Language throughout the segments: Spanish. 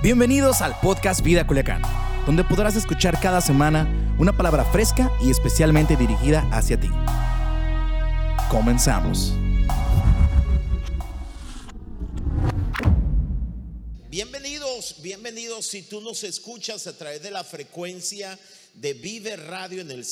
Bienvenidos al podcast Vida Culiacán, donde podrás escuchar cada semana una palabra fresca y especialmente dirigida hacia ti. Comenzamos. Bienvenidos, bienvenidos si tú nos escuchas a través de la frecuencia de Vive Radio en el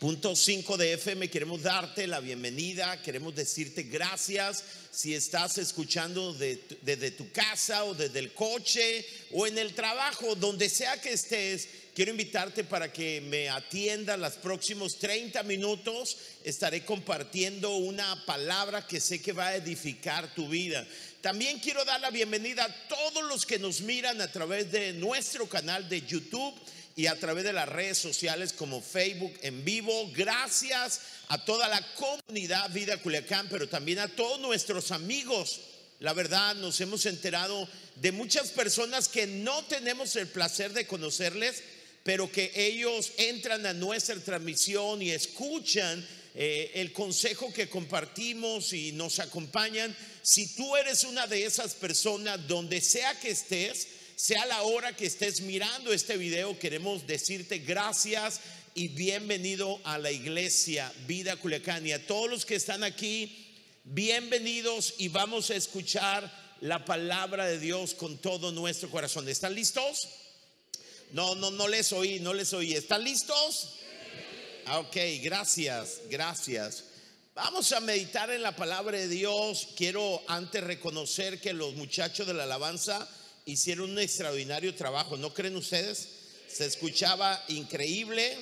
104.5 de FM. Queremos darte la bienvenida, queremos decirte gracias si estás escuchando desde tu casa o desde el coche o en el trabajo, donde sea que estés. Quiero invitarte para que me atienda los próximos 30 minutos. Estaré compartiendo una palabra que sé que va a edificar tu vida. También quiero dar la bienvenida a todos los que nos miran a través de nuestro canal de YouTube y a través de las redes sociales como Facebook en vivo. Gracias a toda la comunidad Vida Culiacán, pero también a todos nuestros amigos. La verdad, nos hemos enterado de muchas personas que no tenemos el placer de conocerles, pero que ellos entran a nuestra transmisión y escuchan eh, el consejo que compartimos y nos acompañan. Si tú eres una de esas personas, donde sea que estés, sea la hora que estés mirando este video, queremos decirte gracias y bienvenido a la iglesia Vida Culiacán y a todos los que están aquí, bienvenidos y vamos a escuchar la palabra de Dios con todo nuestro corazón. ¿Están listos? No, no, no les oí, no les oí. ¿Están listos? Ok, gracias, gracias. Vamos a meditar en la palabra de Dios. Quiero antes reconocer que los muchachos de la alabanza hicieron un extraordinario trabajo. ¿No creen ustedes? Se escuchaba increíble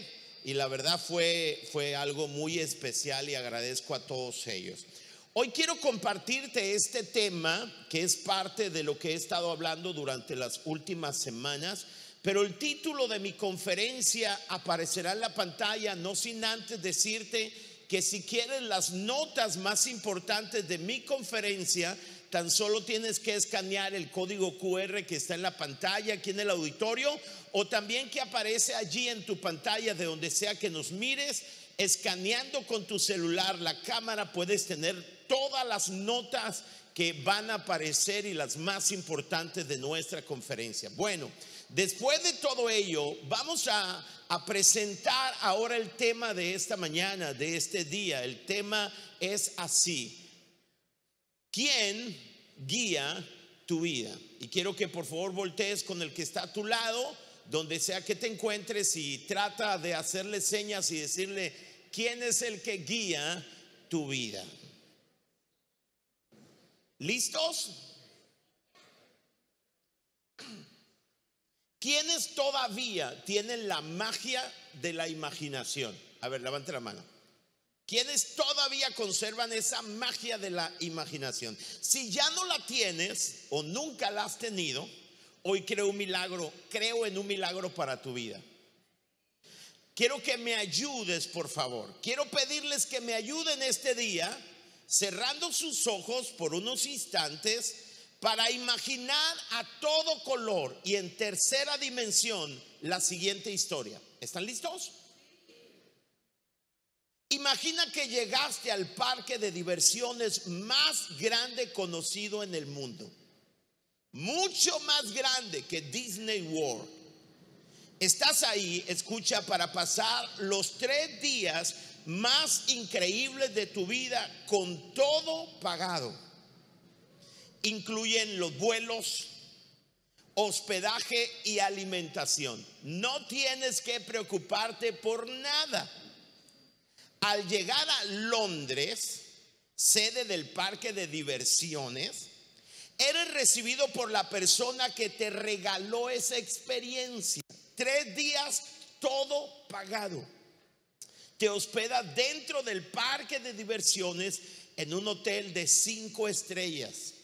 y la verdad fue, fue algo muy especial y agradezco a todos ellos. Hoy quiero compartirte este tema que es parte de lo que he estado hablando durante las últimas semanas pero el título de mi conferencia aparecerá en la pantalla, no sin antes decirte que si quieres las notas más importantes de mi conferencia, tan solo tienes que escanear el código QR que está en la pantalla aquí en el auditorio o también que aparece allí en tu pantalla de donde sea que nos mires, escaneando con tu celular la cámara puedes tener todas las notas que van a aparecer y las más importantes de nuestra conferencia. Bueno, Después de todo ello, vamos a, presentar ahora el tema de esta mañana, de este día. El tema es así. ¿Quién guía tu vida? Y quiero que por favor voltees con el que está a tu lado, donde sea que te encuentres y trata de hacerle señas y decirle, ¿quién es el que guía tu vida? ¿Listos? ¿Quiénes todavía tienen la magia de la imaginación? A ver, levante la mano. ¿Quiénes todavía conservan esa magia de la imaginación? Si ya no la tienes o nunca la has tenido, hoy creo un milagro, creo en un milagro para tu vida. Quiero que me ayudes, por favor. Quiero pedirles que me ayuden este día, cerrando sus ojos por unos instantes para imaginar a todo color y en tercera dimensión la siguiente historia. ¿Están listos? Imagina que llegaste al parque de diversiones más grande conocido en el mundo. Mucho más grande que Disney World. Estás ahí, escucha, para pasar los tres días más increíbles de tu vida con todo pagado incluyen los vuelos, hospedaje y alimentación. No tienes que preocuparte por nada. Al llegar a Londres, sede del parque de diversiones, eres recibido por la persona que te regaló esa experiencia. Tres días, todo pagado. Te hospeda dentro del parque de diversiones en un hotel de cinco estrellas.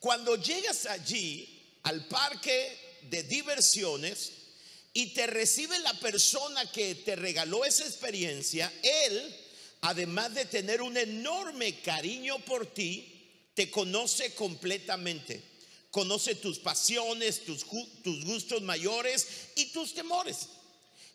Cuando llegas allí, al parque de diversiones, y te recibe la persona que te regaló esa experiencia, él, además de tener un enorme cariño por ti, te conoce completamente. Conoce tus pasiones, tus, gustos mayores y tus temores.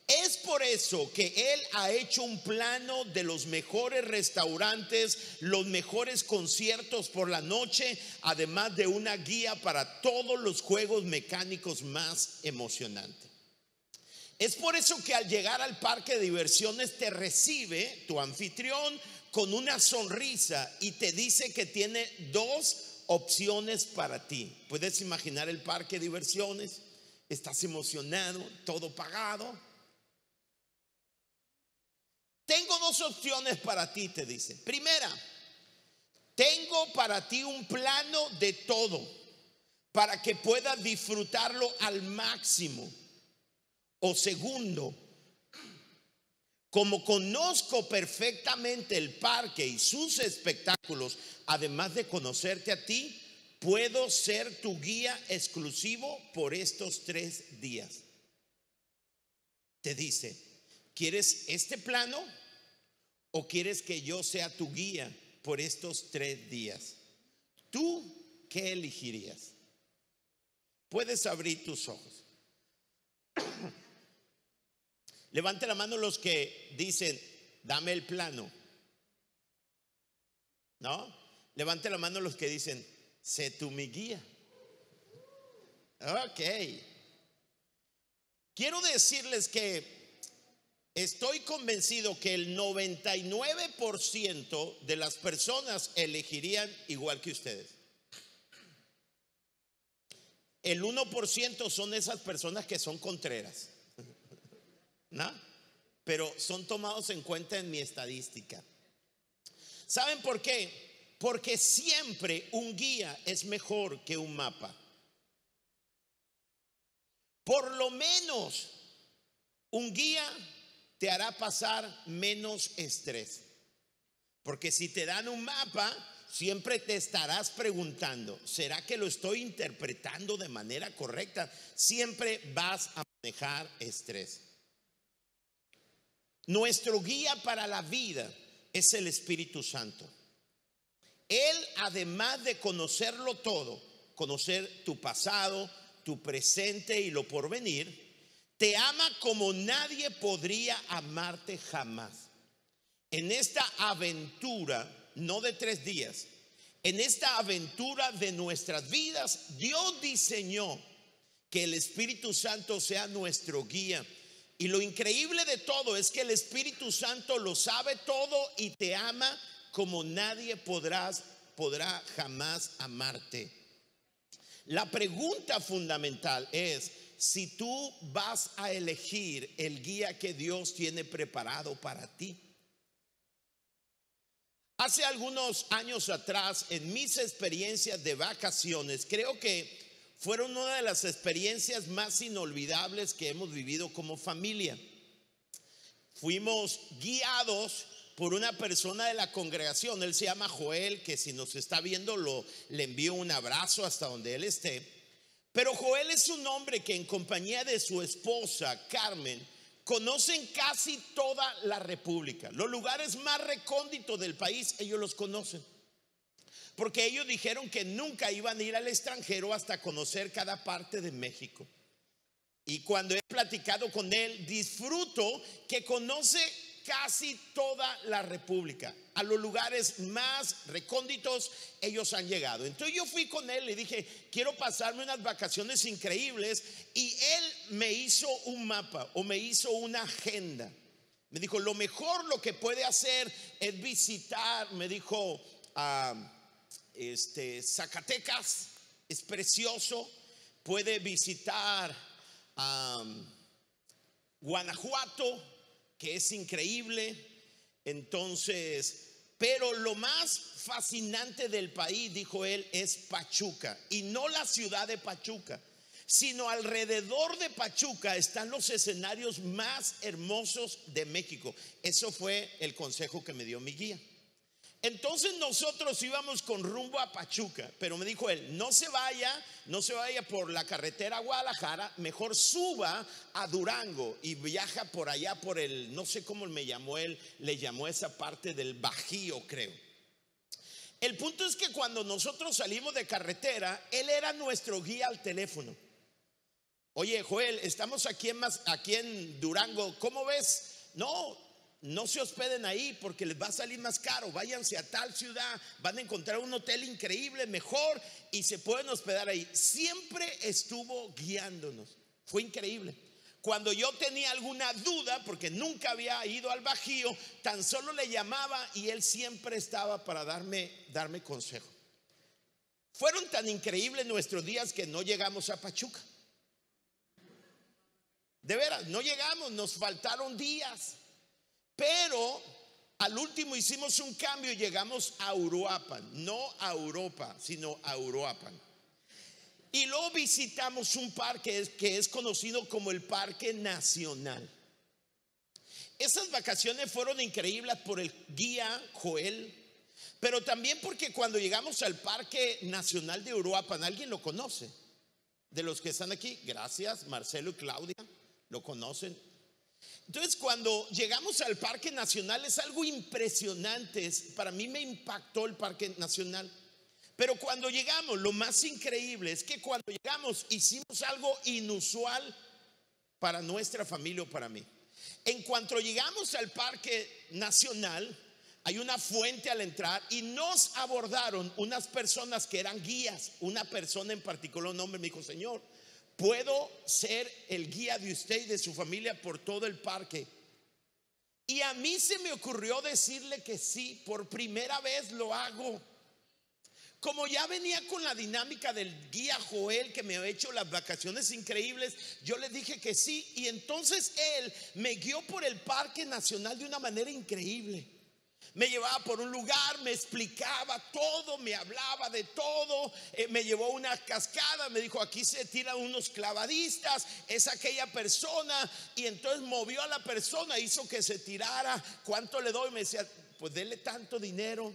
Es por eso que Él ha hecho un plano de los mejores restaurantes, los mejores conciertos por la noche, además de una guía para todos los juegos mecánicos más emocionantes. Es por eso que al llegar al parque de diversiones te recibe tu anfitrión con una sonrisa y te dice que tiene dos opciones para ti. ¿Puedes imaginar el parque de diversiones? Estás emocionado, todo pagado tengo dos opciones para ti, te dice. Primera, tengo para ti un plano de todo para que puedas disfrutarlo al máximo. O segundo, como conozco perfectamente el parque y sus espectáculos, además de conocerte a ti, puedo ser tu guía exclusivo por estos tres días. Te dice, ¿quieres este plano? ¿O quieres que yo sea tu guía por estos tres días? ¿Tú qué elegirías? Puedes abrir tus ojos. Levante la mano los que dicen, dame el plano. ¿No? Levante la mano los que dicen, sé tú mi guía. Ok. Quiero decirles que Estoy convencido que el 99% de las personas elegirían igual que ustedes. El 1% son esas personas que son contreras. ¿No? Pero son tomados en cuenta en mi estadística. ¿Saben por qué? Porque siempre un guía es mejor que un mapa. Por lo menos un guía te hará pasar menos estrés. Porque si te dan un mapa, siempre te estarás preguntando, ¿será que lo estoy interpretando de manera correcta? Siempre vas a manejar estrés. Nuestro guía para la vida es el Espíritu Santo. Él, además de conocerlo todo, conocer tu pasado, tu presente y lo porvenir, te ama como nadie podría amarte jamás. En esta aventura, no de tres días, en esta aventura de nuestras vidas, Dios diseñó que el Espíritu Santo sea nuestro guía. Y lo increíble de todo es que el Espíritu Santo lo sabe todo y te ama como nadie podrás, podrá jamás amarte. La pregunta fundamental es, si tú vas a elegir el guía que Dios tiene preparado para ti. Hace algunos años atrás, en mis experiencias de vacaciones, creo que fueron una de las experiencias más inolvidables que hemos vivido como familia. Fuimos guiados por una persona de la congregación, él se llama Joel, que si nos está viendo lo, le envío un abrazo hasta donde él esté. Pero Joel es un hombre que en compañía de su esposa, Carmen, conocen casi toda la República. Los lugares más recónditos del país, ellos los conocen. Porque ellos dijeron que nunca iban a ir al extranjero hasta conocer cada parte de México. Y cuando he platicado con él, disfruto que conoce casi toda la República. A los lugares más recónditos ellos han llegado. Entonces yo fui con él y dije, quiero pasarme unas vacaciones increíbles. Y él me hizo un mapa o me hizo una agenda. Me dijo, lo mejor lo que puede hacer es visitar, me dijo, este, Zacatecas, es precioso. Puede visitar Guanajuato, que es increíble. Entonces, pero lo más fascinante del país, dijo él, es Pachuca. Y no la ciudad de Pachuca, sino alrededor de Pachuca están los escenarios más hermosos de México. Eso fue el consejo que me dio mi guía. Entonces nosotros íbamos con rumbo a Pachuca, pero me dijo él, no se vaya, no se vaya por la carretera a Guadalajara, mejor suba a Durango y viaja por allá por el, no sé cómo me llamó él, le llamó esa parte del Bajío, creo. El punto es que cuando nosotros salimos de carretera, él era nuestro guía al teléfono. Oye, Joel, estamos aquí en, Durango, ¿cómo ves? No, no se hospeden ahí porque les va a salir más caro. Váyanse a tal ciudad, van a encontrar un hotel increíble, mejor, y se pueden hospedar ahí. Siempre estuvo guiándonos. Fue increíble. Cuando yo tenía alguna duda, porque nunca había ido al Bajío, tan solo le llamaba y él siempre estaba para darme, darme consejo. Fueron tan increíbles nuestros días que no llegamos a Pachuca. De veras, no llegamos, nos faltaron días. Pero al último hicimos un cambio y llegamos a Uruapan, no a Europa, sino a Uruapan. Y luego visitamos un parque que es conocido como el Parque Nacional. Esas vacaciones fueron increíbles por el guía Joel, pero también porque cuando llegamos al Parque Nacional de Uruapan, ¿alguien lo conoce? De los que están aquí, gracias, Marcelo y Claudia, lo conocen. Entonces, cuando llegamos al Parque Nacional es algo impresionante. Para mí me impactó el Parque Nacional. Pero cuando llegamos, lo más increíble es que cuando llegamos hicimos algo inusual para nuestra familia o para mí. En cuanto llegamos al Parque Nacional, hay una fuente al entrar y nos abordaron unas personas que eran guías. Una persona en particular, un hombre, me dijo, Señor, ¿puedo ser el guía de usted y de su familia por todo el parque? Y a mí se me ocurrió decirle que sí, por primera vez lo hago. Como ya venía con la dinámica del guía Joel que me ha hecho las vacaciones increíbles, yo le dije que sí y entonces él me guió por el Parque Nacional de una manera increíble. Me llevaba por un lugar, me explicaba todo, me hablaba de todo, eh, me llevó a una cascada, me dijo, aquí se tiran unos clavadistas, es aquella persona, y entonces movió a la persona, hizo que se tirara, ¿cuánto le doy? Me decía, pues dele tanto dinero,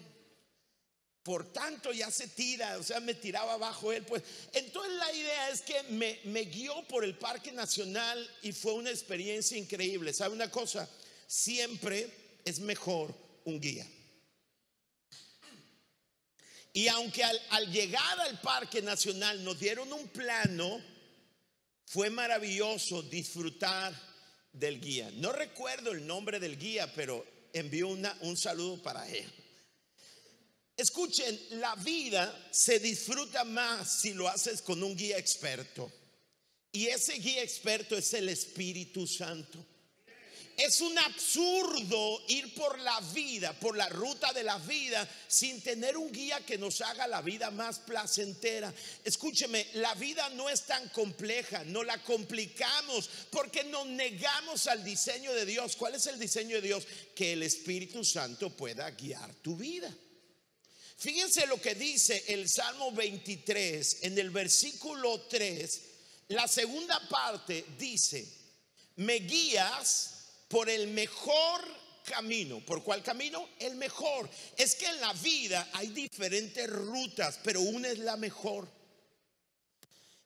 por tanto ya se tira, o sea, me tiraba abajo él. Pues entonces la idea es que me, me guió por el Parque Nacional y fue una experiencia increíble. ¿Sabe una cosa? Siempre es mejor un guía. Y aunque al, llegar al Parque Nacional nos dieron un plano, fue maravilloso disfrutar del guía. No recuerdo el nombre del guía, pero envió una, un saludo para él. Escuchen, la vida se disfruta más si lo haces con un guía experto. Y ese guía experto es el Espíritu Santo. Es un absurdo ir por la vida, por la ruta de la vida, sin tener un guía que nos haga la vida más placentera. Escúcheme, la vida no es tan compleja, no la complicamos porque nos negamos al diseño de Dios. ¿Cuál es el diseño de Dios? Que el Espíritu Santo pueda guiar tu vida. Fíjense lo que dice el Salmo 23 en el versículo 3. La segunda parte dice, me guías por el mejor camino. ¿Por cuál camino? El mejor. Es que en la vida hay diferentes rutas, pero una es la mejor.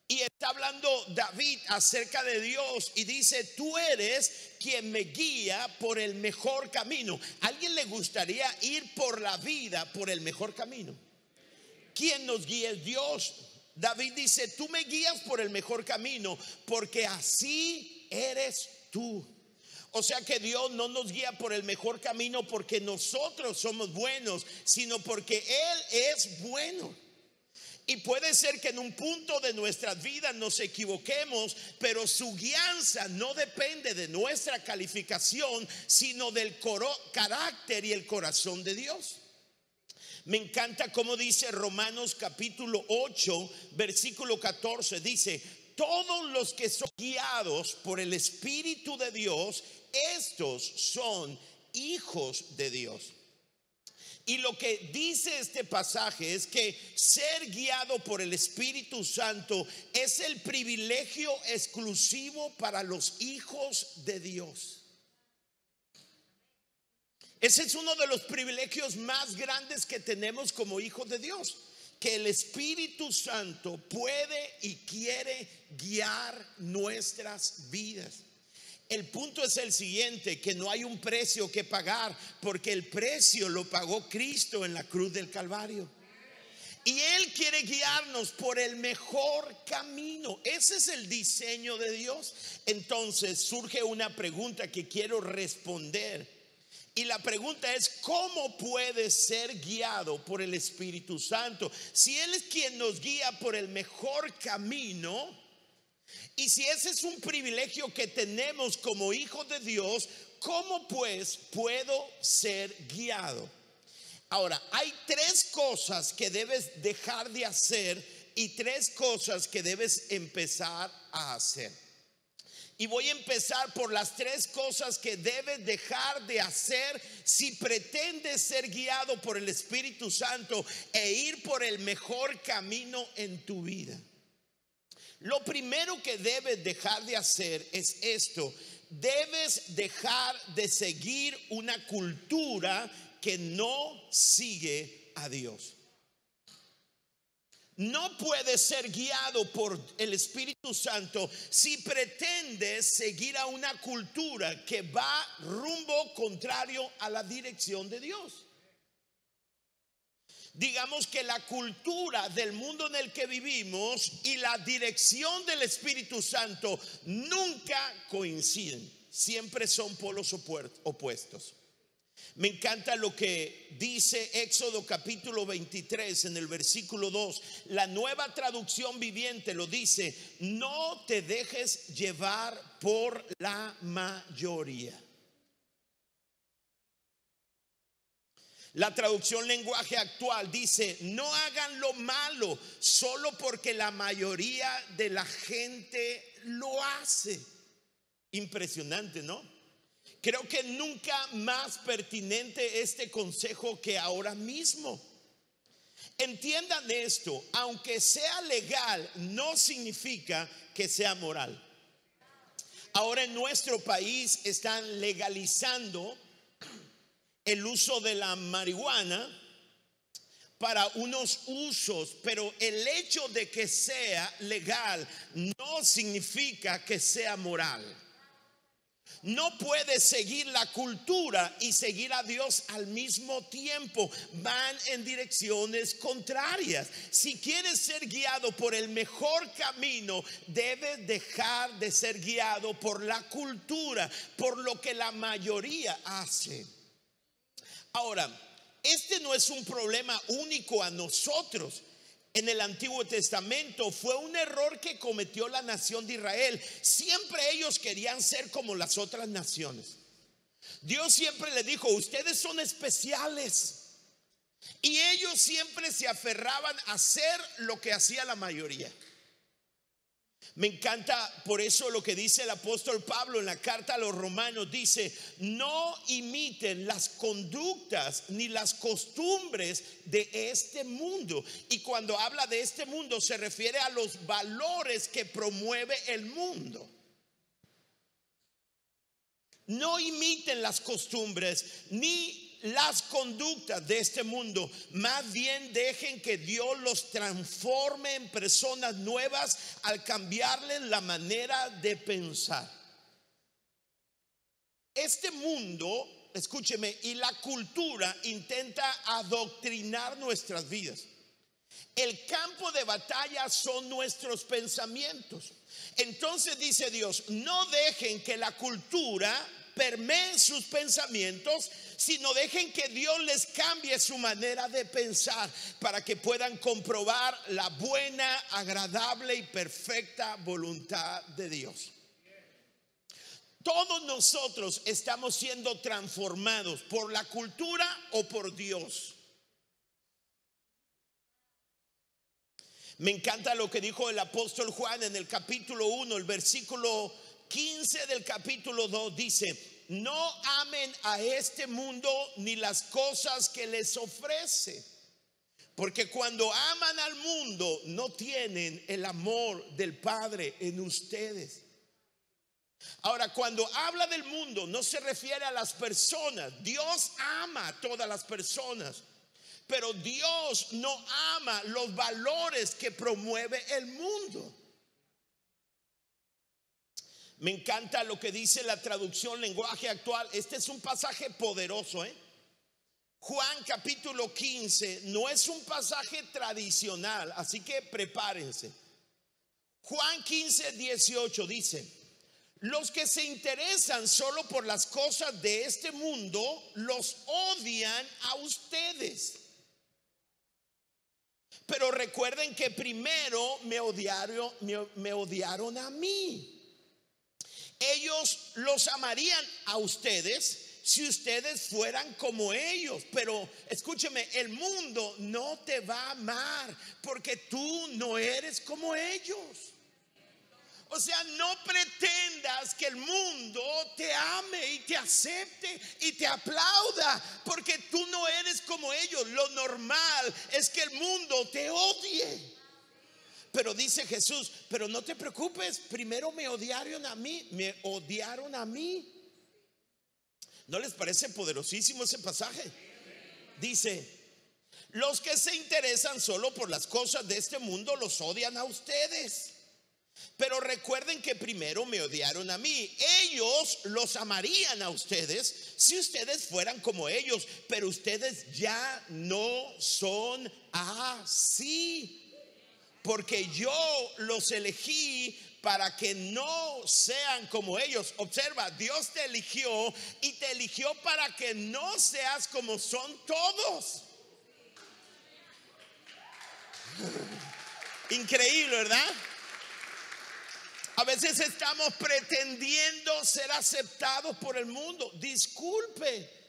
Y está hablando David acerca de Dios y dice, tú eres quien me guía por el mejor camino. alguien le gustaría ir por la vida por el mejor camino? ¿Quién nos guía es Dios? David dice, tú me guías por el mejor camino porque así eres tú. O sea que Dios no nos guía por el mejor camino porque nosotros somos buenos, sino porque Él es bueno. Y puede ser que en un punto de nuestra vida nos equivoquemos, pero su guianza no depende de nuestra calificación, sino del carácter y el corazón de Dios. Me encanta como dice Romanos capítulo 8, versículo 14, dice, todos los que son guiados por el Espíritu de Dios, estos son hijos de Dios. Y lo que dice este pasaje es que ser guiado por el Espíritu Santo es el privilegio exclusivo para los hijos de Dios. Ese es uno de los privilegios más grandes que tenemos como hijos de Dios, que el Espíritu Santo puede y quiere guiar nuestras vidas. El punto es el siguiente, que no hay un precio que pagar, porque el precio lo pagó Cristo en la cruz del Calvario. Y Él quiere guiarnos por el mejor camino. Ese es el diseño de Dios. Entonces surge una pregunta que quiero responder. Y la pregunta es, ¿cómo puede ser guiado por el Espíritu Santo? Si Él es quien nos guía por el mejor camino, y si ese es un privilegio que tenemos como hijos de Dios, ¿cómo pues puedo ser guiado? Ahora, hay tres cosas que debes dejar de hacer y tres cosas que debes empezar a hacer. Y voy a empezar por las tres cosas que debes dejar de hacer si pretendes ser guiado por el Espíritu Santo e ir por el mejor camino en tu vida. Lo primero que debes dejar de hacer es esto. Debes dejar de seguir una cultura que no sigue a Dios. No puedes ser guiado por el Espíritu Santo si pretendes seguir a una cultura que va rumbo contrario a la dirección de Dios. Digamos que la cultura del mundo en el que vivimos y la dirección del Espíritu Santo nunca coinciden, siempre son polos opuestos. Me encanta lo que dice Éxodo capítulo 23 en el versículo 2. La nueva traducción viviente lo dice, no te dejes llevar por la mayoría. La traducción lenguaje actual dice, no hagan lo malo solo porque la mayoría de la gente lo hace. Impresionante, ¿no? Creo que nunca más pertinente este consejo que ahora mismo. Entiendan esto, aunque sea legal, no significa que sea moral. Ahora en nuestro país están legalizando el uso de la marihuana para unos usos, pero el hecho de que sea legal no significa que sea moral. No puedes seguir la cultura y seguir a Dios al mismo tiempo. Van en direcciones contrarias. Si quieres ser guiado por el mejor camino, debes dejar de ser guiado por la cultura, por lo que la mayoría hace. Ahora, este no es un problema único a nosotros en el Antiguo Testamento fue un error que cometió la nación de Israel. Siempre ellos querían ser como las otras naciones. Dios siempre le dijo, ustedes son especiales. Y ellos siempre se aferraban a hacer lo que hacía la mayoría. Me encanta por eso lo que dice el apóstol Pablo en la carta a los romanos. Dice, no imiten las conductas ni las costumbres de este mundo. Y cuando habla de este mundo se refiere a los valores que promueve el mundo. No imiten las costumbres ni las conductas de este mundo, más bien dejen que Dios los transforme en personas nuevas al cambiarles la manera de pensar. Este mundo, escúcheme, y la cultura intenta adoctrinar nuestras vidas. El campo de batalla son nuestros pensamientos. Entonces dice Dios, no dejen que la cultura permee sus pensamientos, sino dejen que Dios les cambie su manera de pensar para que puedan comprobar la buena, agradable y perfecta voluntad de Dios. Todos nosotros estamos siendo transformados por la cultura o por Dios. Me encanta lo que dijo el apóstol Juan en el capítulo 1, el versículo 15 del capítulo 2 dice, no amen a este mundo ni las cosas que les ofrece. Porque cuando aman al mundo no tienen el amor del Padre en ustedes. Ahora, cuando habla del mundo no se refiere a las personas. Dios ama a todas las personas. Pero Dios no ama los valores que promueve el mundo. Me encanta lo que dice la traducción lenguaje actual. Este es un pasaje poderoso, ¿eh? Juan capítulo 15 no es un pasaje tradicional, así que prepárense. Juan 15, 18 dice, los que se interesan solo por las cosas de este mundo, los odian a ustedes. Pero recuerden que primero me odiaron, me, me odiaron a mí. Ellos los amarían a ustedes si ustedes fueran como ellos. Pero escúcheme, el mundo no te va a amar porque tú no eres como ellos. O sea, no pretendas que el mundo te ame y te acepte y te aplauda, porque tú no eres como ellos. Lo normal es que el mundo te odie. Pero dice Jesús, pero no te preocupes, primero me odiaron a mí, me odiaron a mí. ¿No les parece poderosísimo ese pasaje? Dice, los que se interesan solo por las cosas de este mundo los odian a ustedes. Pero recuerden que primero me odiaron a mí. Ellos los amarían a ustedes si ustedes fueran como ellos, pero ustedes ya no son así. Porque yo los elegí para que no sean como ellos. Observa, Dios te eligió y te eligió para que no seas como son todos. Increíble, ¿verdad? A veces estamos pretendiendo ser aceptados por el mundo. Disculpe.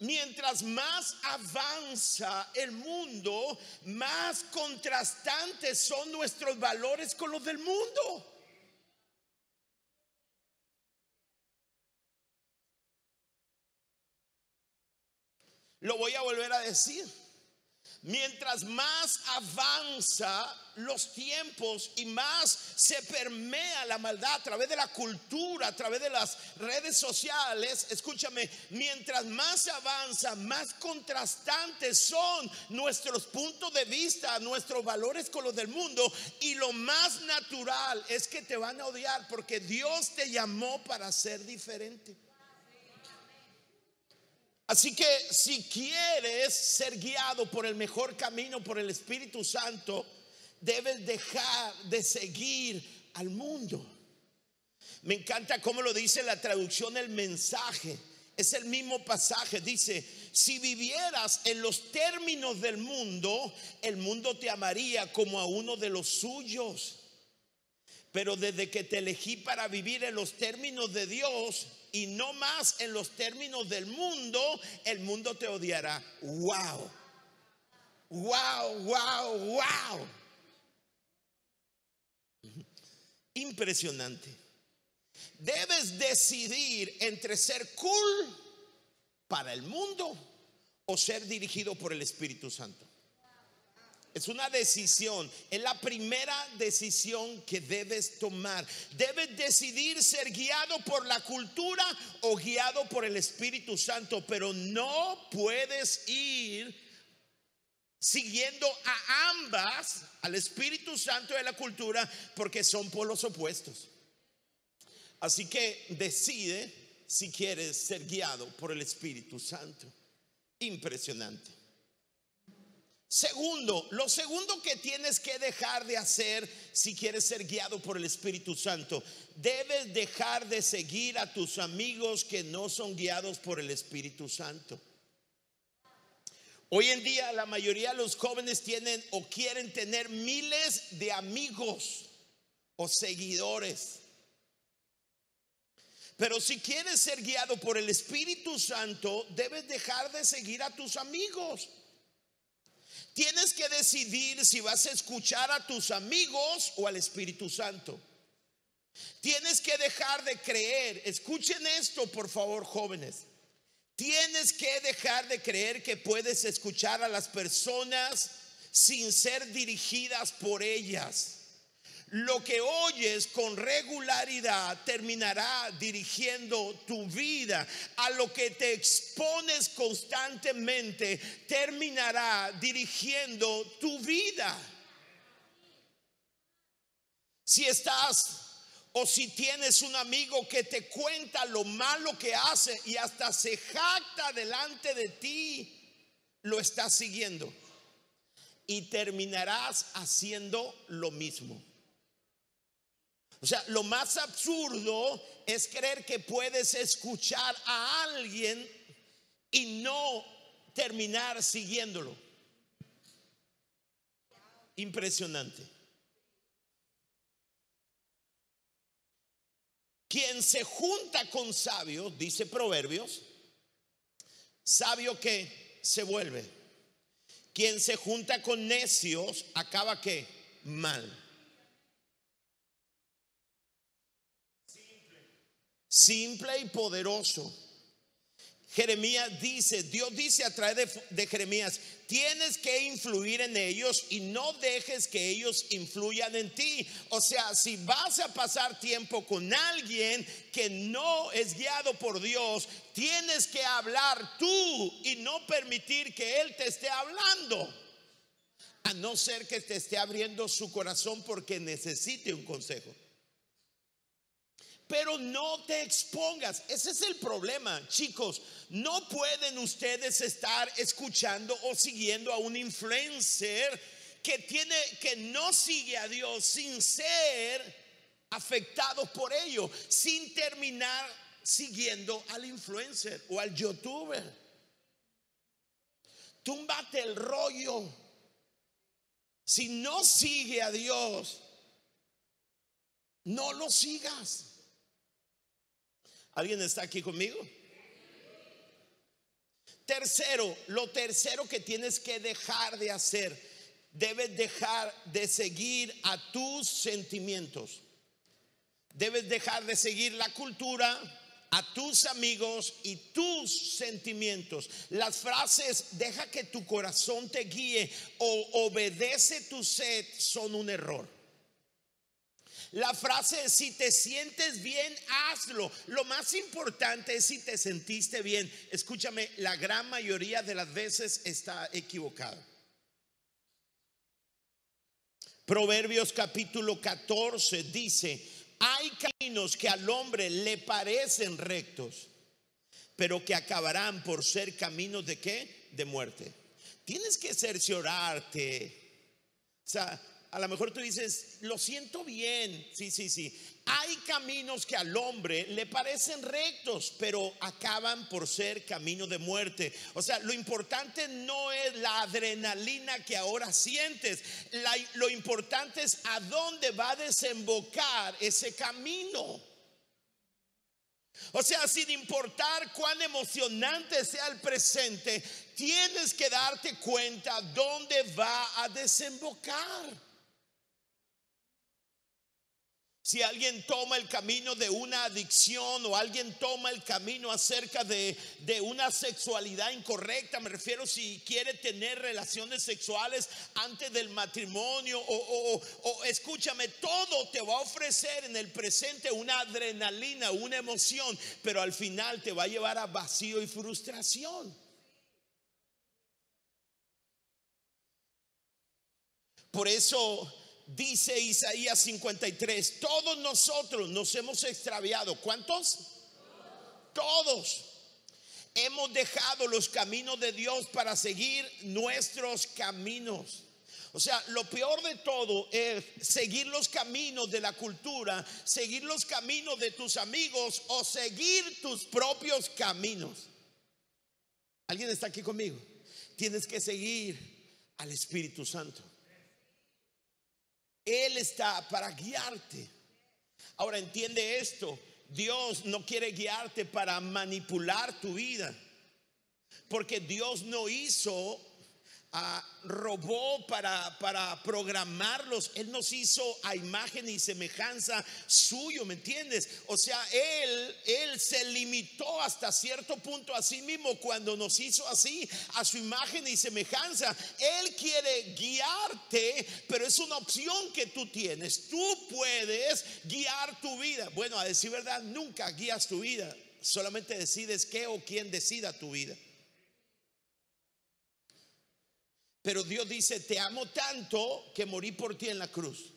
Mientras más avanza el mundo, más contrastantes son nuestros valores con los del mundo. Lo voy a volver a decir. Mientras más avanza los tiempos y más se permea la maldad a través de la cultura, a través de las redes sociales, escúchame, mientras más avanza, más contrastantes son nuestros puntos de vista, nuestros valores con los del mundo y lo más natural es que te van a odiar porque Dios te llamó para ser diferente. Así que si quieres ser guiado por el mejor camino, por el Espíritu Santo, debes dejar de seguir al mundo. Me encanta cómo lo dice la traducción el mensaje. Es el mismo pasaje. Dice, si vivieras en los términos del mundo, el mundo te amaría como a uno de los suyos. Pero desde que te elegí para vivir en los términos de Dios, y no más en los términos del mundo, el mundo te odiará. Wow. Wow, wow, wow. Impresionante. Debes decidir entre ser cool para el mundo o ser dirigido por el Espíritu Santo. Es una decisión, es la primera decisión que debes tomar. Debes decidir ser guiado por la cultura o guiado por el Espíritu Santo, pero no puedes ir siguiendo a ambas, al Espíritu Santo a la cultura, porque son polos opuestos. Así que decide si quieres ser guiado por el Espíritu Santo. Impresionante. Segundo, lo segundo que tienes que dejar de hacer si quieres ser guiado por el Espíritu Santo, debes dejar de seguir a tus amigos que no son guiados por el Espíritu Santo. Hoy en día la mayoría de los jóvenes tienen o quieren tener miles de amigos o seguidores. Pero si quieres ser guiado por el Espíritu Santo, debes dejar de seguir a tus amigos. Tienes que decidir si vas a escuchar a tus amigos o al Espíritu Santo. Tienes que dejar de creer. Escuchen esto, por favor, jóvenes. Tienes que dejar de creer que puedes escuchar a las personas sin ser dirigidas por ellas lo que oyes con regularidad terminará dirigiendo tu vida. A lo que te expones constantemente terminará dirigiendo tu vida. Si estás o si tienes un amigo que te cuenta lo malo que hace y hasta se jacta delante de ti lo estás siguiendo y terminarás haciendo lo mismo. O sea, lo más absurdo es creer que puedes escuchar a alguien y no terminar siguiéndolo. Impresionante. Quien se junta con sabios, dice Proverbios, sabio que se vuelve. Quien se junta con necios acaba que mal. Simple y poderoso. Jeremías dice, Dios dice a través de, Jeremías, tienes que influir en ellos y no dejes que ellos influyan en ti. O sea, si vas a pasar tiempo con alguien que no es guiado por Dios, tienes que hablar tú y no permitir que Él te esté hablando. A no ser que te esté abriendo su corazón porque necesite un consejo pero no te expongas. Ese es el problema, chicos. No pueden ustedes estar escuchando o siguiendo a un influencer que tiene que no sigue a Dios sin ser afectados por ello, sin terminar siguiendo al influencer o al youtuber. Túmbate el rollo. Si no sigue a Dios, no lo sigas. ¿Alguien está aquí conmigo? Tercero, lo tercero que tienes que dejar de hacer, debes dejar de seguir a tus sentimientos. Debes dejar de seguir la cultura, a tus amigos y tus sentimientos. Las frases, deja que tu corazón te guíe o obedece tu sed, son un error. La frase si te sientes bien, hazlo. Lo más importante es si te sentiste bien. Escúchame, la gran mayoría de las veces está equivocado. Proverbios capítulo 14 dice, hay caminos que al hombre le parecen rectos, pero que acabarán por ser caminos de qué? De muerte. Tienes que cerciorarte. O sea, a lo mejor tú dices, lo siento bien, sí, sí, sí. Hay caminos que al hombre le parecen rectos, pero acaban por ser camino de muerte. O sea, lo importante no es la adrenalina que ahora sientes, lo importante es a dónde va a desembocar ese camino. O sea, sin importar cuán emocionante sea el presente, tienes que darte cuenta dónde va a desembocar. Si alguien toma el camino de una adicción o alguien toma el camino acerca de, una sexualidad incorrecta, me refiero si quiere tener relaciones sexuales antes del matrimonio o, o escúchame, todo te va a ofrecer en el presente una adrenalina, una emoción, pero al final te va a llevar a vacío y frustración. Por eso dice Isaías 53, todos nosotros nos hemos extraviado. ¿Cuántos? Todos. Hemos dejado los caminos de Dios para seguir nuestros caminos. O sea, lo peor de todo es seguir los caminos de la cultura, seguir los caminos de tus amigos o seguir tus propios caminos. ¿Alguien está aquí conmigo? Tienes que seguir al Espíritu Santo. Él está para guiarte. Ahora entiende esto. Dios no quiere guiarte para manipular tu vida. Porque Dios no hizo robó para, para programarlos. Él nos hizo a imagen y semejanza suyo, ¿me entiendes? O sea, Él, Él se limitó hasta cierto punto a sí mismo cuando nos hizo así, a su imagen y semejanza. Él quiere guiarte, pero es una opción que tú tienes. Tú puedes guiar tu vida. Bueno, a decir verdad, nunca guías tu vida. Solamente decides qué o quién decida tu vida. Pero Dios dice, te amo tanto que morí por ti en la cruz.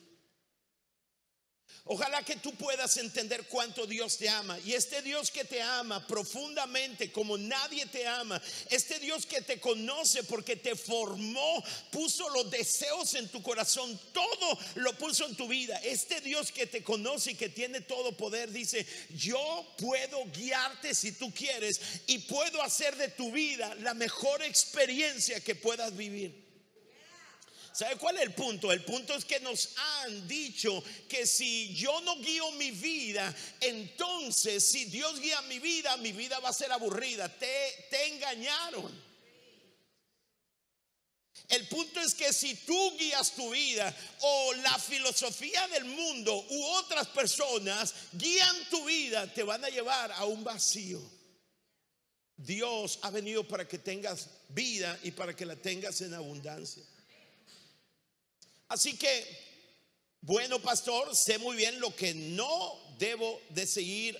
Ojalá que tú puedas entender cuánto Dios te ama. Y este Dios que te ama profundamente como nadie te ama, este Dios que te conoce porque te formó, puso los deseos en tu corazón, todo lo puso en tu vida. Este Dios que te conoce y que tiene todo poder dice, yo puedo guiarte si tú quieres y puedo hacer de tu vida la mejor experiencia que puedas vivir. ¿Sabe cuál es el punto? El punto es que nos han dicho que si yo no guío mi vida, entonces si Dios guía mi vida, mi vida va a ser aburrida. Te, te engañaron. El punto es que si tú guías tu vida o la filosofía del mundo u otras personas guían tu vida, te van a llevar a un vacío. Dios ha venido para que tengas vida y para que la tengas en abundancia. Así que, bueno, pastor, sé muy bien lo que no debo de seguir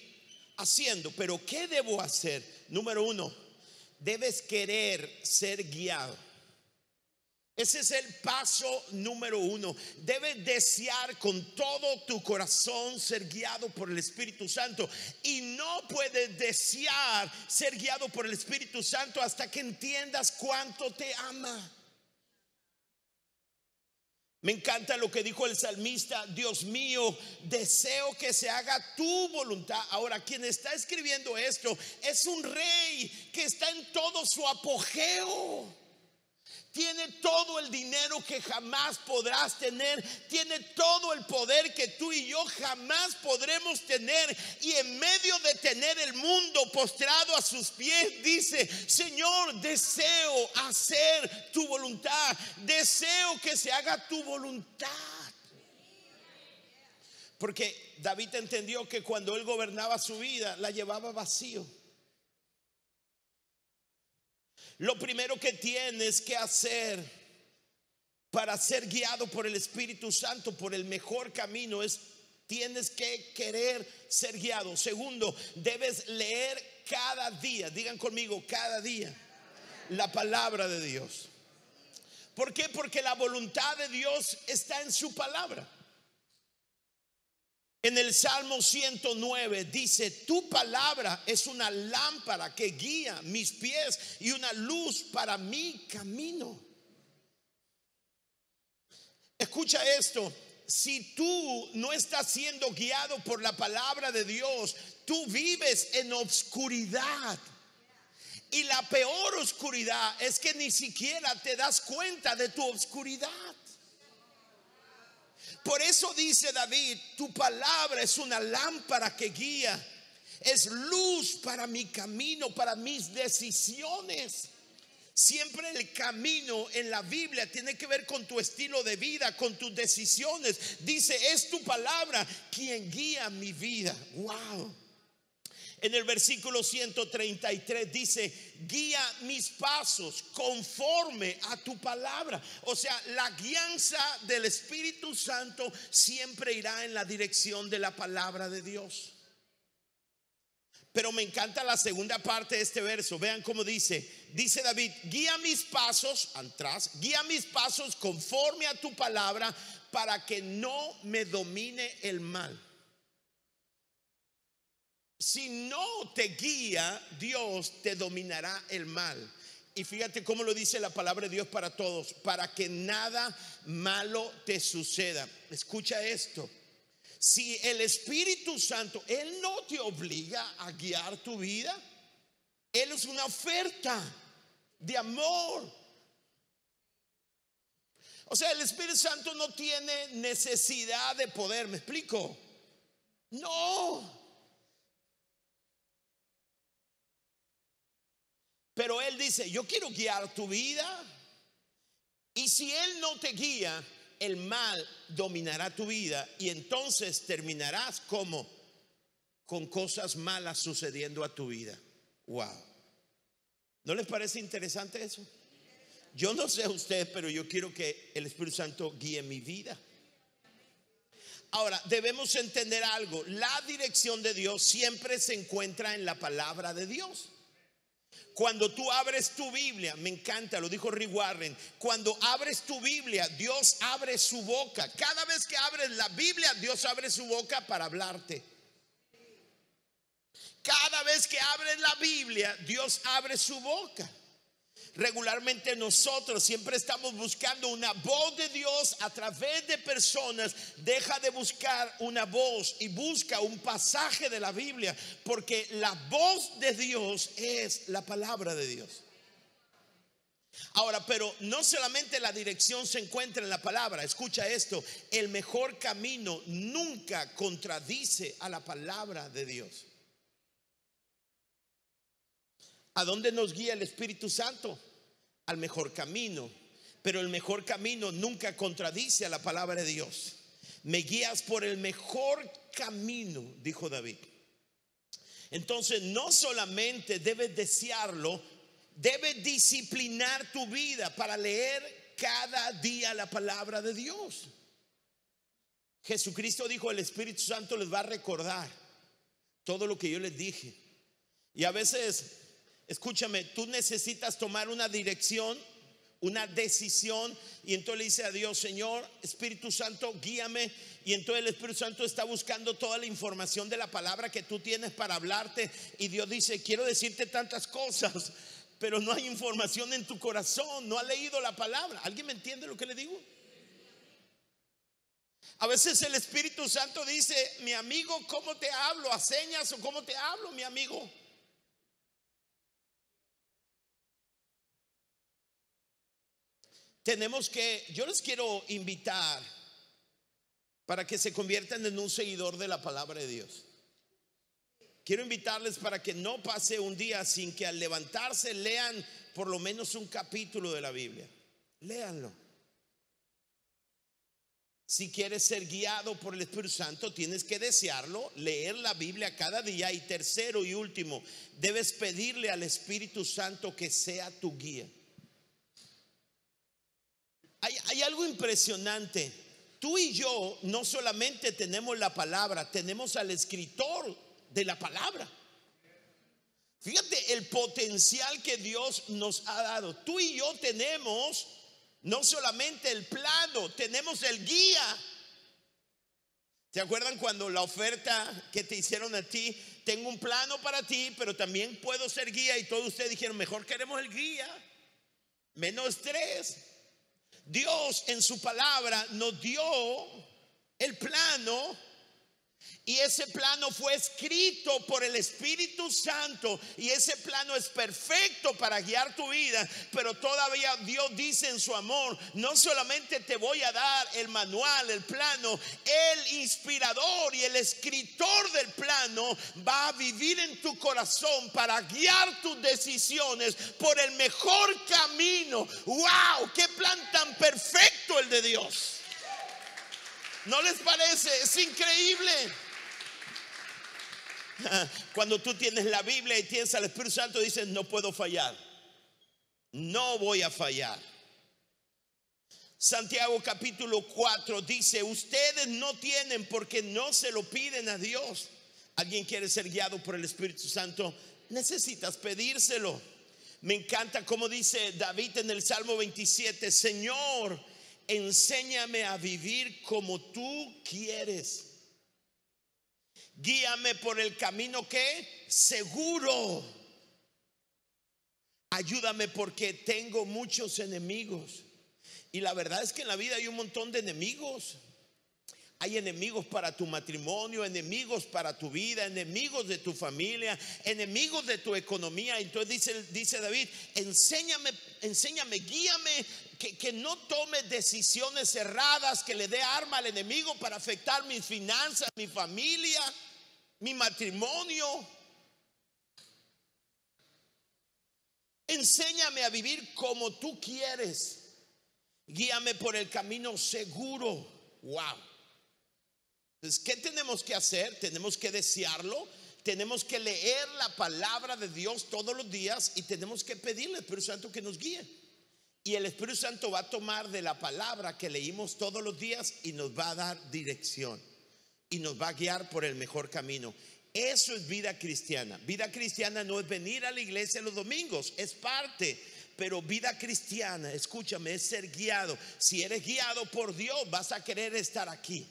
haciendo, pero ¿qué debo hacer? Número uno, debes querer ser guiado. Ese es el paso número uno. Debes desear con todo tu corazón ser guiado por el Espíritu Santo. Y no puedes desear ser guiado por el Espíritu Santo hasta que entiendas cuánto te ama. Me encanta lo que dijo el salmista, Dios mío, deseo que se haga tu voluntad. Ahora, quien está escribiendo esto es un rey que está en todo su apogeo tiene todo el dinero que jamás podrás tener, tiene todo el poder que tú y yo jamás podremos tener. Y en medio de tener el mundo postrado a sus pies, dice, Señor, deseo hacer tu voluntad, deseo que se haga tu voluntad. Porque David entendió que cuando él gobernaba su vida, la llevaba vacío. Lo primero que tienes que hacer para ser guiado por el Espíritu Santo, por el mejor camino, es tienes que querer ser guiado. Segundo, debes leer cada día, digan conmigo, cada día, la palabra de Dios. ¿Por qué? Porque la voluntad de Dios está en su palabra. En el Salmo 109 dice, tu palabra es una lámpara que guía mis pies y una luz para mi camino. Escucha esto, si tú no estás siendo guiado por la palabra de Dios, tú vives en obscuridad. Y la peor oscuridad es que ni siquiera te das cuenta de tu obscuridad. Por eso dice David, tu palabra es una lámpara que guía, es luz para mi camino, para mis decisiones. Siempre el camino en la Biblia tiene que ver con tu estilo de vida, con tus decisiones. Dice, es tu palabra quien guía mi vida. Wow. En el versículo 133 dice, guía mis pasos conforme a tu palabra. O sea, la guianza del Espíritu Santo siempre irá en la dirección de la palabra de Dios. Pero me encanta la segunda parte de este verso. Vean cómo dice. Dice David, guía mis pasos, atrás, guía mis pasos conforme a tu palabra para que no me domine el mal. Si no te guía, Dios te dominará el mal. Y fíjate cómo lo dice la palabra de Dios para todos, para que nada malo te suceda. Escucha esto. Si el Espíritu Santo, Él no te obliga a guiar tu vida, Él es una oferta de amor. O sea, el Espíritu Santo no tiene necesidad de poder, ¿me explico? No. Pero Él dice, yo quiero guiar tu vida. Y si Él no te guía, el mal dominará tu vida y entonces terminarás como con cosas malas sucediendo a tu vida. Wow. ¿No les parece interesante eso? Yo no sé a usted, pero yo quiero que el Espíritu Santo guíe mi vida. Ahora, debemos entender algo. La dirección de Dios siempre se encuentra en la palabra de Dios. Cuando tú abres tu Biblia, me encanta, lo dijo Rick Warren, cuando abres tu Biblia, Dios abre su boca. Cada vez que abres la Biblia, Dios abre su boca para hablarte. Cada vez que abres la Biblia, Dios abre su boca. Regularmente nosotros siempre estamos buscando una voz de Dios a través de personas. Deja de buscar una voz y busca un pasaje de la Biblia, porque la voz de Dios es la palabra de Dios. Ahora, pero no solamente la dirección se encuentra en la palabra, escucha esto, el mejor camino nunca contradice a la palabra de Dios. ¿A dónde nos guía el Espíritu Santo? Al mejor camino. Pero el mejor camino nunca contradice a la palabra de Dios. Me guías por el mejor camino, dijo David. Entonces no solamente debes desearlo, debes disciplinar tu vida para leer cada día la palabra de Dios. Jesucristo dijo, el Espíritu Santo les va a recordar todo lo que yo les dije. Y a veces Escúchame, tú necesitas tomar una dirección, una decisión, y entonces le dice a Dios, Señor, Espíritu Santo, guíame. Y entonces el Espíritu Santo está buscando toda la información de la palabra que tú tienes para hablarte. Y Dios dice, quiero decirte tantas cosas, pero no hay información en tu corazón, no ha leído la palabra. ¿Alguien me entiende lo que le digo? A veces el Espíritu Santo dice, mi amigo, ¿cómo te hablo? ¿A señas o cómo te hablo, mi amigo? Tenemos que, yo les quiero invitar para que se conviertan en un seguidor de la palabra de Dios. Quiero invitarles para que no pase un día sin que al levantarse lean por lo menos un capítulo de la Biblia. Léanlo. Si quieres ser guiado por el Espíritu Santo, tienes que desearlo, leer la Biblia cada día. Y tercero y último, debes pedirle al Espíritu Santo que sea tu guía. Hay, algo impresionante. Tú y yo no solamente tenemos la palabra, tenemos al escritor de la palabra. Fíjate el potencial que Dios nos ha dado. Tú y yo tenemos no solamente el plano, tenemos el guía. ¿Se acuerdan cuando la oferta que te hicieron a ti, tengo un plano para ti, pero también puedo ser guía? Y todos ustedes dijeron, mejor queremos el guía, menos tres. Dios en su palabra nos dio el plano y ese plano fue escrito por el Espíritu Santo y ese plano es perfecto para guiar tu vida, pero todavía Dios dice en su amor, no solamente te voy a dar el manual, el plano, el inspirador y el escritor del plano va a vivir en tu corazón para guiar tus decisiones por el mejor camino. ¡Wow! ¡Qué plan tan perfecto el de Dios! ¿No les parece? Es increíble. Cuando tú tienes la Biblia y tienes al Espíritu Santo, dices, no puedo fallar. No voy a fallar. Santiago capítulo 4 dice, ustedes no tienen porque no se lo piden a Dios. Alguien quiere ser guiado por el Espíritu Santo, necesitas pedírselo. Me encanta como dice David en el Salmo 27, Señor, enséñame a vivir como tú quieres. Guíame por el camino que seguro. Ayúdame porque tengo muchos enemigos. Y la verdad es que en la vida hay un montón de enemigos. Hay enemigos para tu matrimonio, enemigos para tu vida, enemigos de tu familia, enemigos de tu economía. Entonces dice, David, enséñame, enséñame, guíame, que, que no tome decisiones erradas, que le dé arma al enemigo para afectar mis finanzas, mi familia mi matrimonio. Enséñame a vivir como tú quieres. Guíame por el camino seguro. Wow. Entonces, ¿qué tenemos que hacer? Tenemos que desearlo. Tenemos que leer la palabra de Dios todos los días y tenemos que pedirle al Espíritu Santo que nos guíe. Y el Espíritu Santo va a tomar de la palabra que leímos todos los días y nos va a dar dirección y nos va a guiar por el mejor camino. Eso es vida cristiana. Vida cristiana no es venir a la iglesia los domingos, es parte. Pero vida cristiana, escúchame, es ser guiado. Si eres guiado por Dios, vas a querer estar aquí.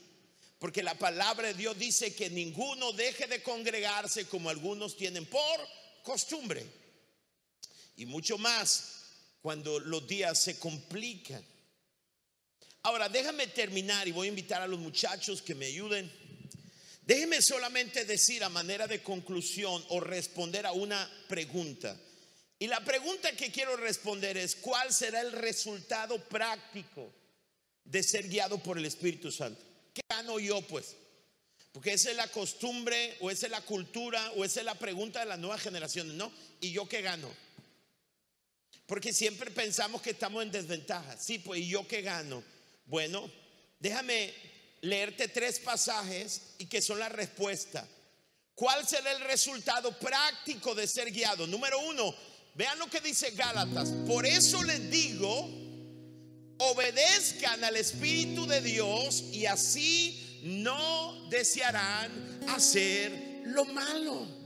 Porque la palabra de Dios dice que ninguno deje de congregarse como algunos tienen por costumbre. Y mucho más cuando los días se complican. Ahora, déjame terminar y voy a invitar a los muchachos que me ayuden. Déjeme solamente decir a manera de conclusión o responder a una pregunta. Y la pregunta que quiero responder es, ¿cuál será el resultado práctico de ser guiado por el Espíritu Santo? ¿Qué gano yo pues? Porque esa es la costumbre o esa es la cultura o esa es la pregunta de las nuevas generaciones, ¿no? ¿Y yo qué gano? Porque siempre pensamos que estamos en desventaja. Sí, pues ¿y yo qué gano? Bueno, déjame leerte tres pasajes y que son la respuesta. ¿Cuál será el resultado práctico de ser guiado? Número uno, vean lo que dice Gálatas. Por eso les digo, obedezcan al Espíritu de Dios y así no desearán hacer lo malo.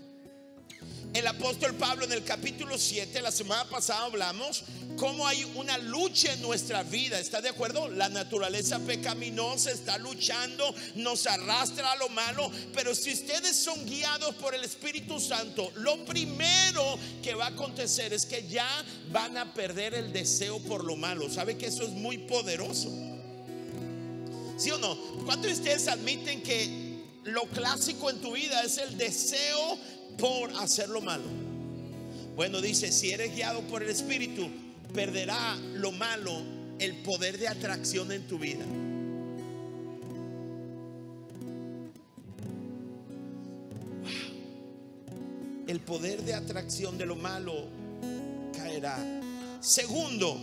El apóstol Pablo en el capítulo 7, la semana pasada hablamos cómo hay una lucha en nuestra vida. ¿Está de acuerdo? La naturaleza pecaminosa está luchando, nos arrastra a lo malo. Pero si ustedes son guiados por el Espíritu Santo, lo primero que va a acontecer es que ya van a perder el deseo por lo malo. ¿Sabe que eso es muy poderoso? ¿Sí o no? ¿Cuántos de ustedes admiten que lo clásico en tu vida es el deseo por hacer lo malo. Bueno, dice, si eres guiado por el Espíritu, perderá lo malo el poder de atracción en tu vida. El poder de atracción de lo malo caerá. Segundo,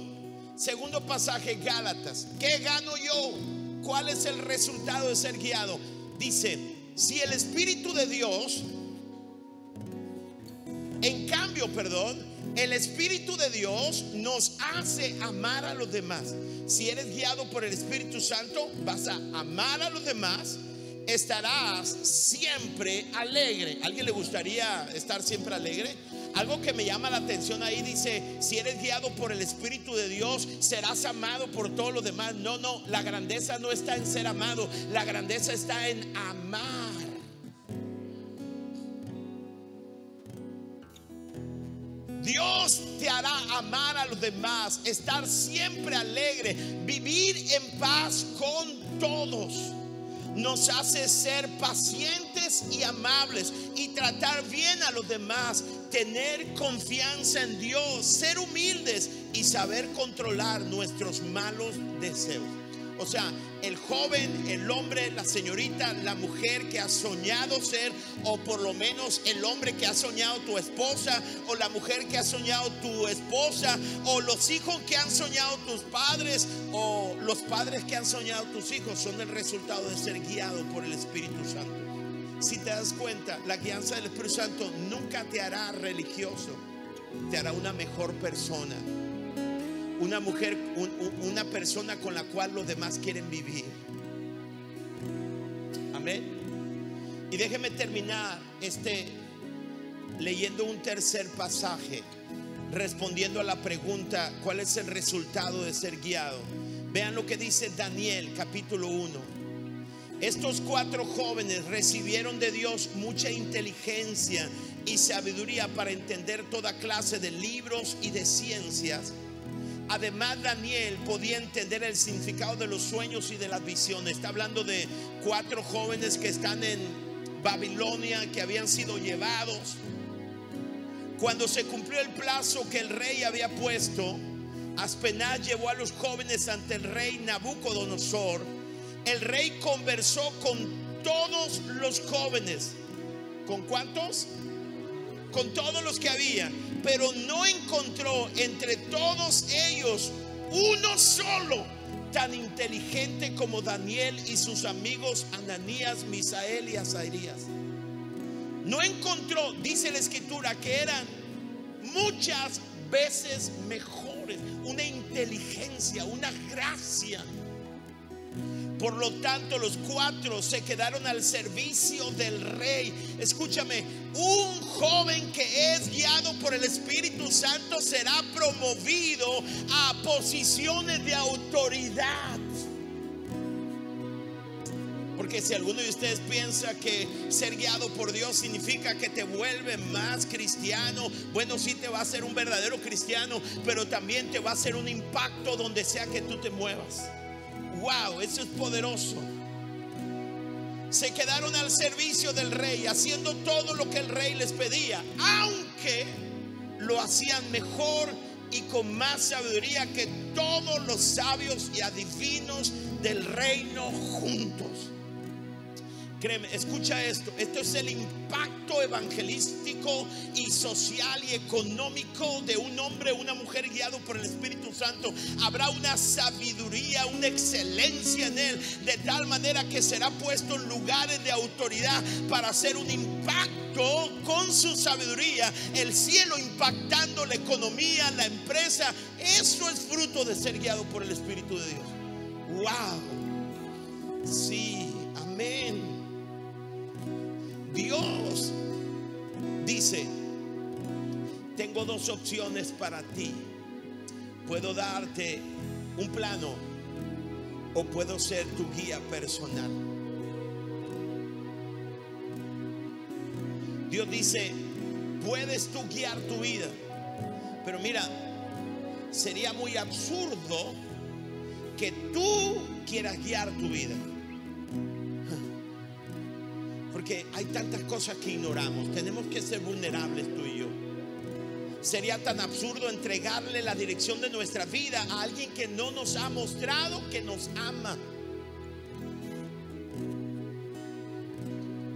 segundo pasaje, Gálatas. ¿Qué gano yo? ¿Cuál es el resultado de ser guiado? Dice, si el Espíritu de Dios perdón, el Espíritu de Dios nos hace amar a los demás. Si eres guiado por el Espíritu Santo, vas a amar a los demás. Estarás siempre alegre. ¿Alguien le gustaría estar siempre alegre? Algo que me llama la atención ahí dice, si eres guiado por el Espíritu de Dios, serás amado por todos los demás. No, no, la grandeza no está en ser amado, la grandeza está en amar. Amar a los demás, estar siempre alegre, vivir en paz con todos. Nos hace ser pacientes y amables y tratar bien a los demás, tener confianza en Dios, ser humildes y saber controlar nuestros malos deseos. O sea, el joven, el hombre, la señorita, la mujer que ha soñado ser, o por lo menos el hombre que ha soñado tu esposa, o la mujer que ha soñado tu esposa, o los hijos que han soñado tus padres, o los padres que han soñado tus hijos, son el resultado de ser guiados por el Espíritu Santo. Si te das cuenta, la guianza del Espíritu Santo nunca te hará religioso, te hará una mejor persona una mujer, una persona con la cual los demás quieren vivir. Amén. Y déjeme terminar este leyendo un tercer pasaje, respondiendo a la pregunta, ¿cuál es el resultado de ser guiado? Vean lo que dice Daniel capítulo 1. Estos cuatro jóvenes recibieron de Dios mucha inteligencia y sabiduría para entender toda clase de libros y de ciencias Además, Daniel podía entender el significado de los sueños y de las visiones. Está hablando de cuatro jóvenes que están en Babilonia, que habían sido llevados. Cuando se cumplió el plazo que el rey había puesto, Aspenaz llevó a los jóvenes ante el rey Nabucodonosor. El rey conversó con todos los jóvenes. ¿Con cuántos? Con todos los que había pero no encontró entre todos ellos uno solo tan inteligente como Daniel y sus amigos Ananías, Misael y Azarías. No encontró, dice la escritura, que eran muchas veces mejores, una inteligencia, una gracia. Por lo tanto, los cuatro se quedaron al servicio del rey. Escúchame, un joven que es guiado por el Espíritu Santo será promovido a posiciones de autoridad. Porque si alguno de ustedes piensa que ser guiado por Dios significa que te vuelve más cristiano, bueno, sí te va a hacer un verdadero cristiano, pero también te va a hacer un impacto donde sea que tú te muevas wow, eso es poderoso. Se quedaron al servicio del rey, haciendo todo lo que el rey les pedía, aunque lo hacían mejor y con más sabiduría que todos los sabios y adivinos del reino juntos. Créeme, escucha esto. Esto es el impacto evangelístico y social y económico de un hombre una mujer guiado por el Espíritu Santo. Habrá una sabiduría, una excelencia en él, de tal manera que será puesto en lugares de autoridad para hacer un impacto con su sabiduría. El cielo impactando la economía, la empresa. Eso es fruto de ser guiado por el Espíritu de Dios. Wow. Sí, amén. Dios dice, tengo dos opciones para ti. Puedo darte un plano o puedo ser tu guía personal. Dios dice, puedes tú guiar tu vida. Pero mira, sería muy absurdo que tú quieras guiar tu vida porque hay tantas cosas que ignoramos. Tenemos que ser vulnerables tú y yo. Sería tan absurdo entregarle la dirección de nuestra vida a alguien que no nos ha mostrado que nos ama.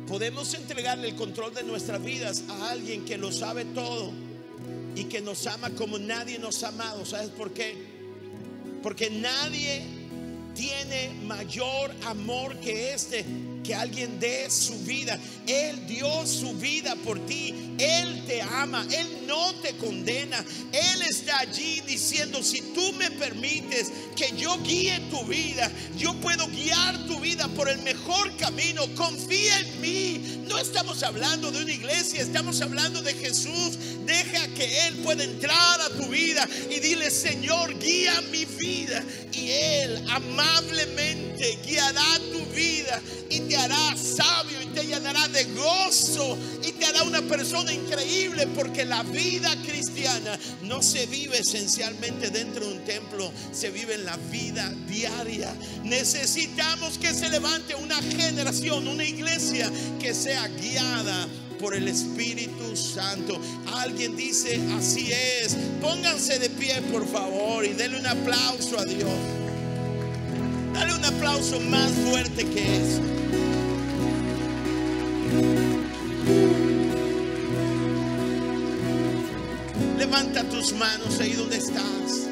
Podemos entregarle el control de nuestras vidas a alguien que lo sabe todo y que nos ama como nadie nos ha amado. ¿Sabes por qué? Porque nadie tiene mayor amor que este que alguien dé su vida. Él dio su vida por ti. Él te ama. Él no te condena. Él está allí diciendo, si tú me permites que yo guíe tu vida, yo puedo guiar tu vida por el mejor camino. Confía en mí. No estamos hablando de una iglesia, estamos hablando de Jesús. Deja que Él pueda entrar a tu vida y dile, Señor, guía mi vida. Y Él amablemente guiará tu vida y te hará sabio te llenará de gozo y te hará una persona increíble porque la vida cristiana no se vive esencialmente dentro de un templo, se vive en la vida diaria. Necesitamos que se levante una generación, una iglesia que sea guiada por el Espíritu Santo. Alguien dice, así es. Pónganse de pie, por favor, y denle un aplauso a Dios. Dale un aplauso más fuerte que eso. Levanta tus manos ahí donde estás.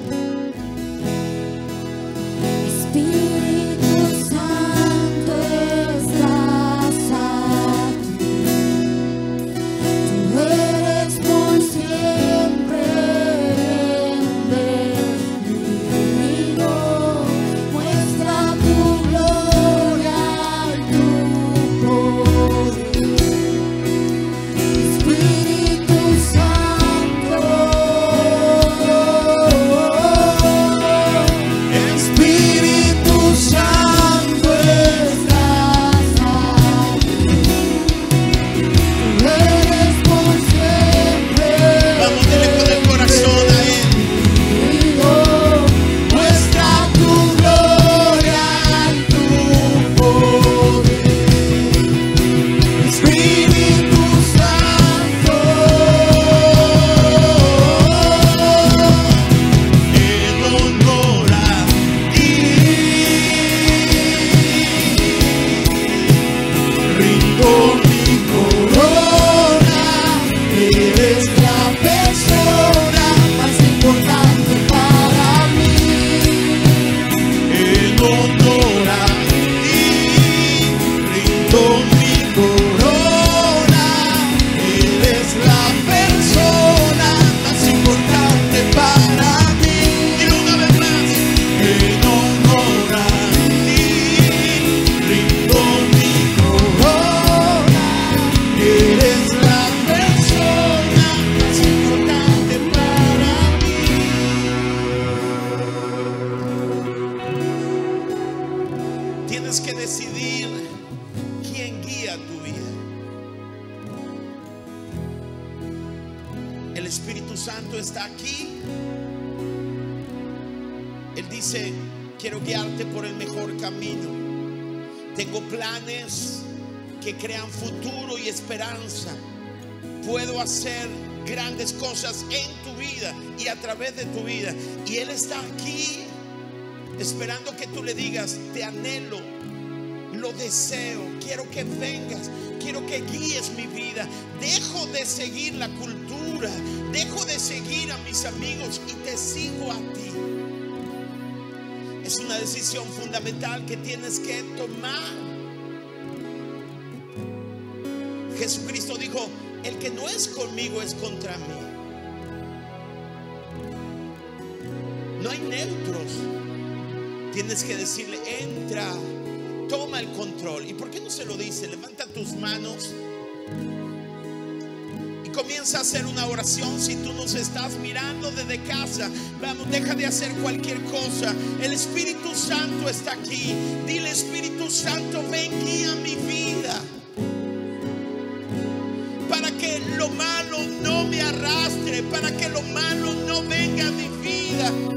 Puedo hacer grandes cosas en tu vida y a través de tu vida. Y Él está aquí esperando que tú le digas, te anhelo, lo deseo, quiero que vengas, quiero que guíes mi vida. Dejo de seguir la cultura, dejo de seguir a mis amigos y te sigo a ti. Es una decisión fundamental que tienes que tomar. El que no es conmigo es contra mí. No hay neutros. Tienes que decirle, entra, toma el control. ¿Y por qué no se lo dice? Levanta tus manos y comienza a hacer una oración si tú nos estás mirando desde casa. Vamos, deja de hacer cualquier cosa. El Espíritu Santo está aquí. Dile, Espíritu Santo, ven guía mi vida. Para que lo malo no venga a mi vida.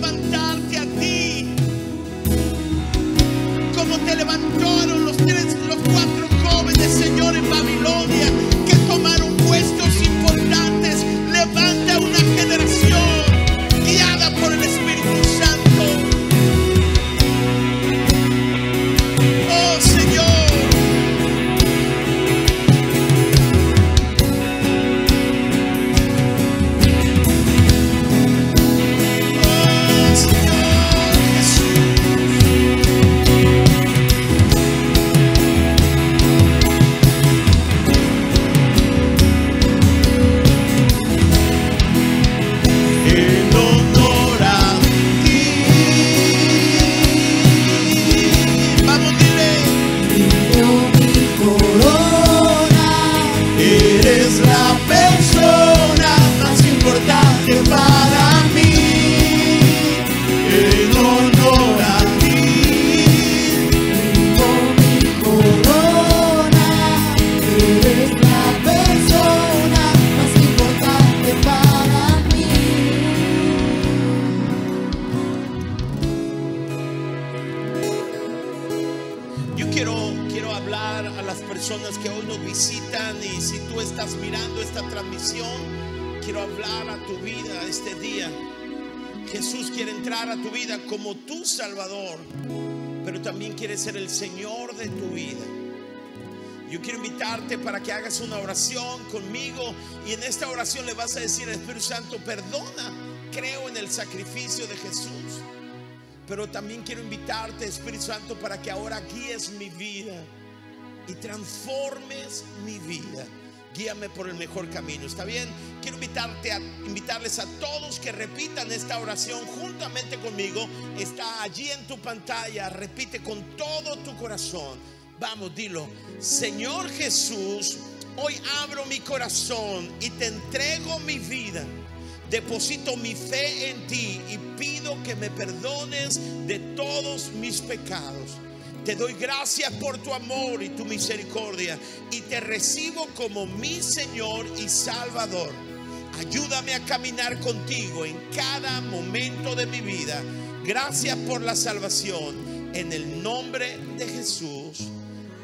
Podamos una oración conmigo y en esta oración le vas a decir Espíritu Santo, perdona, creo en el sacrificio de Jesús. Pero también quiero invitarte, Espíritu Santo, para que ahora guíes mi vida y transformes mi vida. Guíame por el mejor camino, ¿está bien? Quiero invitarte a invitarles a todos que repitan esta oración juntamente conmigo. Está allí en tu pantalla, repite con todo tu corazón. Vamos, dilo. Señor Jesús, hoy abro mi corazón y te entrego mi vida. Deposito mi fe en ti y pido que me perdones de todos mis pecados. Te doy gracias por tu amor y tu misericordia y te recibo como mi Señor y Salvador. Ayúdame a caminar contigo en cada momento de mi vida. Gracias por la salvación. En el nombre de Jesús.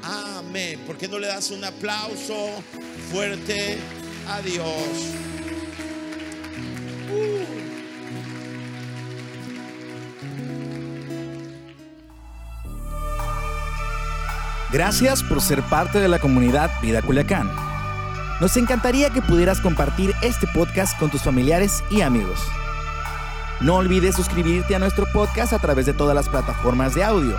Amén. ¿Por qué no le das un aplauso fuerte a Dios? Gracias por ser parte de la comunidad Vida Culiacán. Nos encantaría que pudieras compartir este podcast con tus familiares y amigos. No olvides suscribirte a nuestro podcast a través de todas las plataformas de audio,